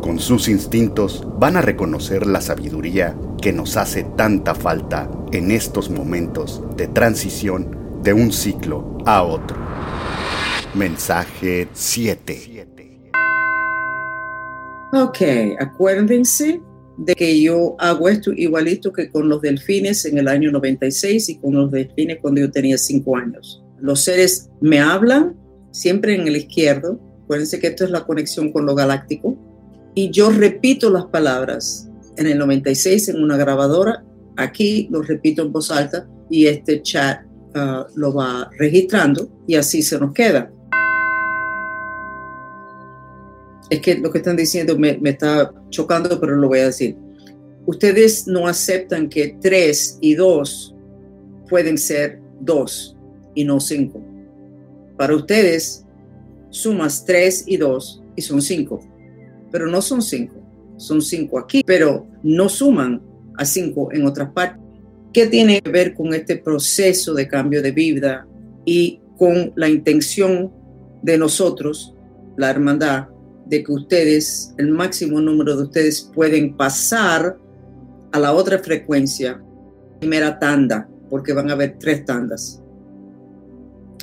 con sus instintos van a reconocer la sabiduría que nos hace tanta falta en estos momentos de transición de un ciclo a otro. Mensaje 7. Ok, acuérdense de que yo hago esto igualito que con los delfines en el año 96 y con los delfines cuando yo tenía 5 años. Los seres me hablan siempre en el izquierdo. Acuérdense que esto es la conexión con lo galáctico y yo repito las palabras en el 96 en una grabadora, aquí lo repito en voz alta y este chat uh, lo va registrando y así se nos queda. Es que lo que están diciendo me, me está chocando, pero lo voy a decir. Ustedes no aceptan que 3 y 2 pueden ser 2 y no 5. Para ustedes, sumas 3 y 2 y son 5 pero no son cinco, son cinco aquí, pero no suman a cinco en otras partes. ¿Qué tiene que ver con este proceso de cambio de vida y con la intención de nosotros, la hermandad, de que ustedes, el máximo número de ustedes pueden pasar a la otra frecuencia, primera tanda, porque van a haber tres tandas.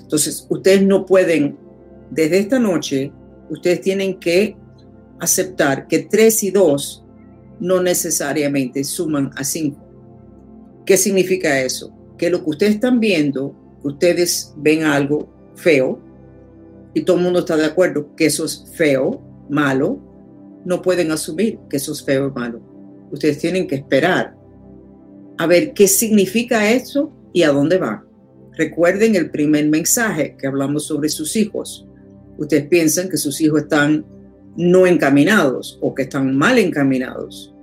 Entonces, ustedes no pueden, desde esta noche, ustedes tienen que aceptar que 3 y 2 no necesariamente suman a 5. ¿Qué significa eso? Que lo que ustedes están viendo, ustedes ven algo feo y todo el mundo está de acuerdo que eso es feo, malo, no pueden asumir que eso es feo o malo. Ustedes tienen que esperar a ver qué significa eso y a dónde va. Recuerden el primer mensaje que hablamos sobre sus hijos. Ustedes piensan que sus hijos están no encaminados o que están mal encaminados.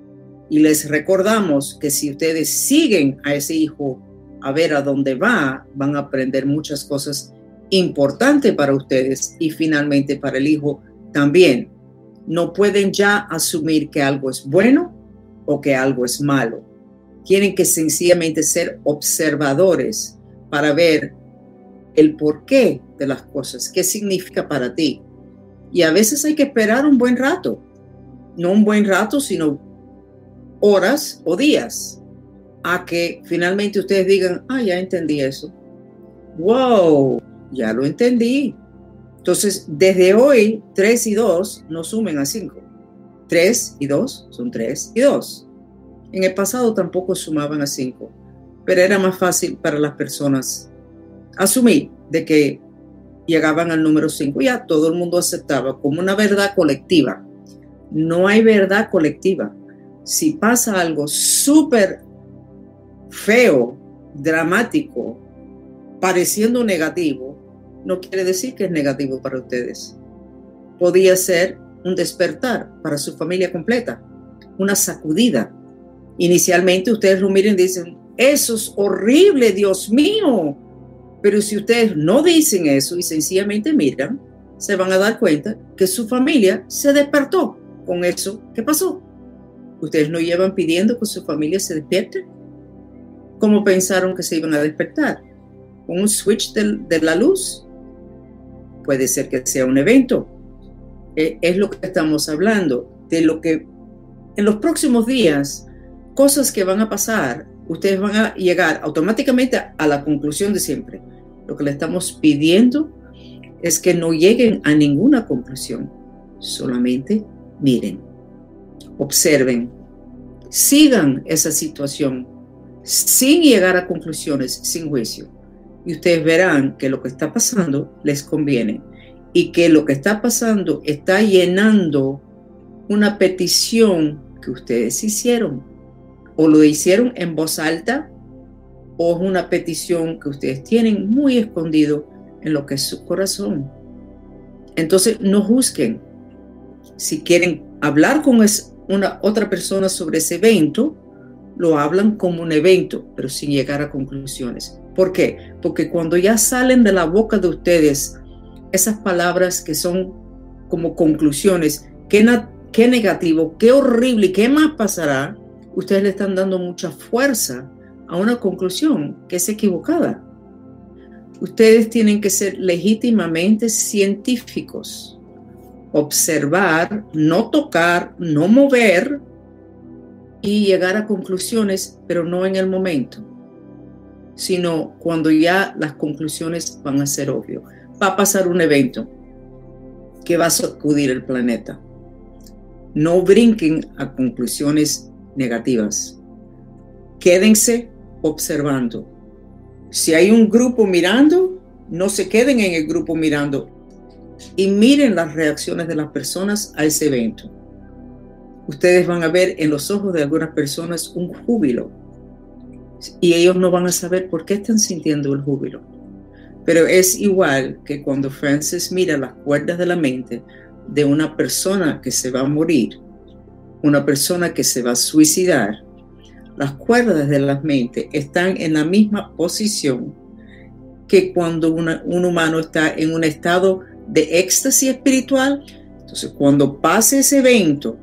Y les recordamos que si ustedes siguen a ese hijo a ver a dónde va, van a aprender muchas cosas importantes para ustedes y finalmente para el hijo también. No pueden ya asumir que algo es bueno o que algo es malo. Tienen que sencillamente ser observadores para ver el porqué de las cosas, qué significa para ti, y a veces hay que esperar un buen rato, no un buen rato, sino horas o días, a que finalmente ustedes digan, ah, ya entendí eso. Wow, ya lo entendí. Entonces, desde hoy, 3 y 2 no sumen a 5. 3 y 2 son 3 y 2. En el pasado tampoco sumaban a 5, pero era más fácil para las personas asumir de que llegaban al número 5, ya todo el mundo aceptaba como una verdad colectiva. No hay verdad colectiva. Si pasa algo súper feo, dramático, pareciendo negativo, no quiere decir que es negativo para ustedes. Podía ser un despertar para su familia completa, una sacudida. Inicialmente ustedes lo miren y dicen, eso es horrible, Dios mío, pero si ustedes no dicen eso y sencillamente miran, se van a dar cuenta que su familia se despertó con eso que pasó. Ustedes no llevan pidiendo que su familia se despierte. ¿Cómo pensaron que se iban a despertar? ¿Con un switch de, la luz? Puede ser que sea un evento. Eh, es lo que estamos hablando, de lo que en los próximos días, cosas que van a pasar, ustedes van a llegar automáticamente a la conclusión de siempre. Lo que le estamos pidiendo es que no lleguen a ninguna conclusión, solamente miren, observen, sigan esa situación sin llegar a conclusiones, sin juicio. Y ustedes verán que lo que está pasando les conviene y que lo que está pasando está llenando una petición que ustedes hicieron o lo hicieron en voz alta o una petición que ustedes tienen muy escondido en lo que es su corazón. Entonces, no juzguen. Si quieren hablar con, una otra persona sobre ese evento, lo hablan como un evento, pero sin llegar a conclusiones. ¿Por qué? Porque cuando ya salen de la boca de ustedes esas palabras que son como conclusiones, qué, qué negativo, qué horrible, qué más pasará, ustedes le están dando mucha fuerza a una conclusión que es equivocada. Ustedes tienen que ser legítimamente científicos, observar, no tocar, no mover y llegar a conclusiones, pero no en el momento, sino cuando ya las conclusiones van a ser obvias. Va a pasar un evento que va a sacudir el planeta. No brinquen a conclusiones negativas. Quédense observando si hay un grupo mirando, no se queden en el grupo mirando y miren las reacciones de las personas a ese evento. Ustedes van a ver en los ojos de algunas personas un júbilo y ellos no van a saber por qué están sintiendo el júbilo. Pero es igual que cuando Francis mira las cuerdas de la mente de una persona que se va a morir, una persona que se va a suicidar, las cuerdas de la mente están en la misma posición que cuando un humano está en un estado de éxtasis espiritual. Entonces, cuando pase ese evento,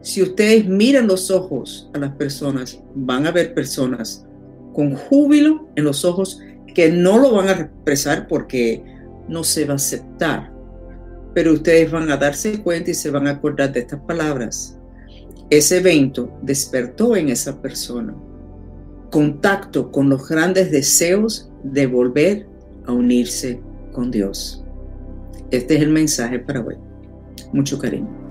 si ustedes miran los ojos a las personas, van a ver personas con júbilo en los ojos que no lo van a expresar porque no se va a aceptar. Pero ustedes van a darse cuenta y se van a acordar de estas palabras. Ese evento despertó en esa persona contacto con los grandes deseos de volver a unirse con Dios. Este es el mensaje para hoy. Mucho cariño.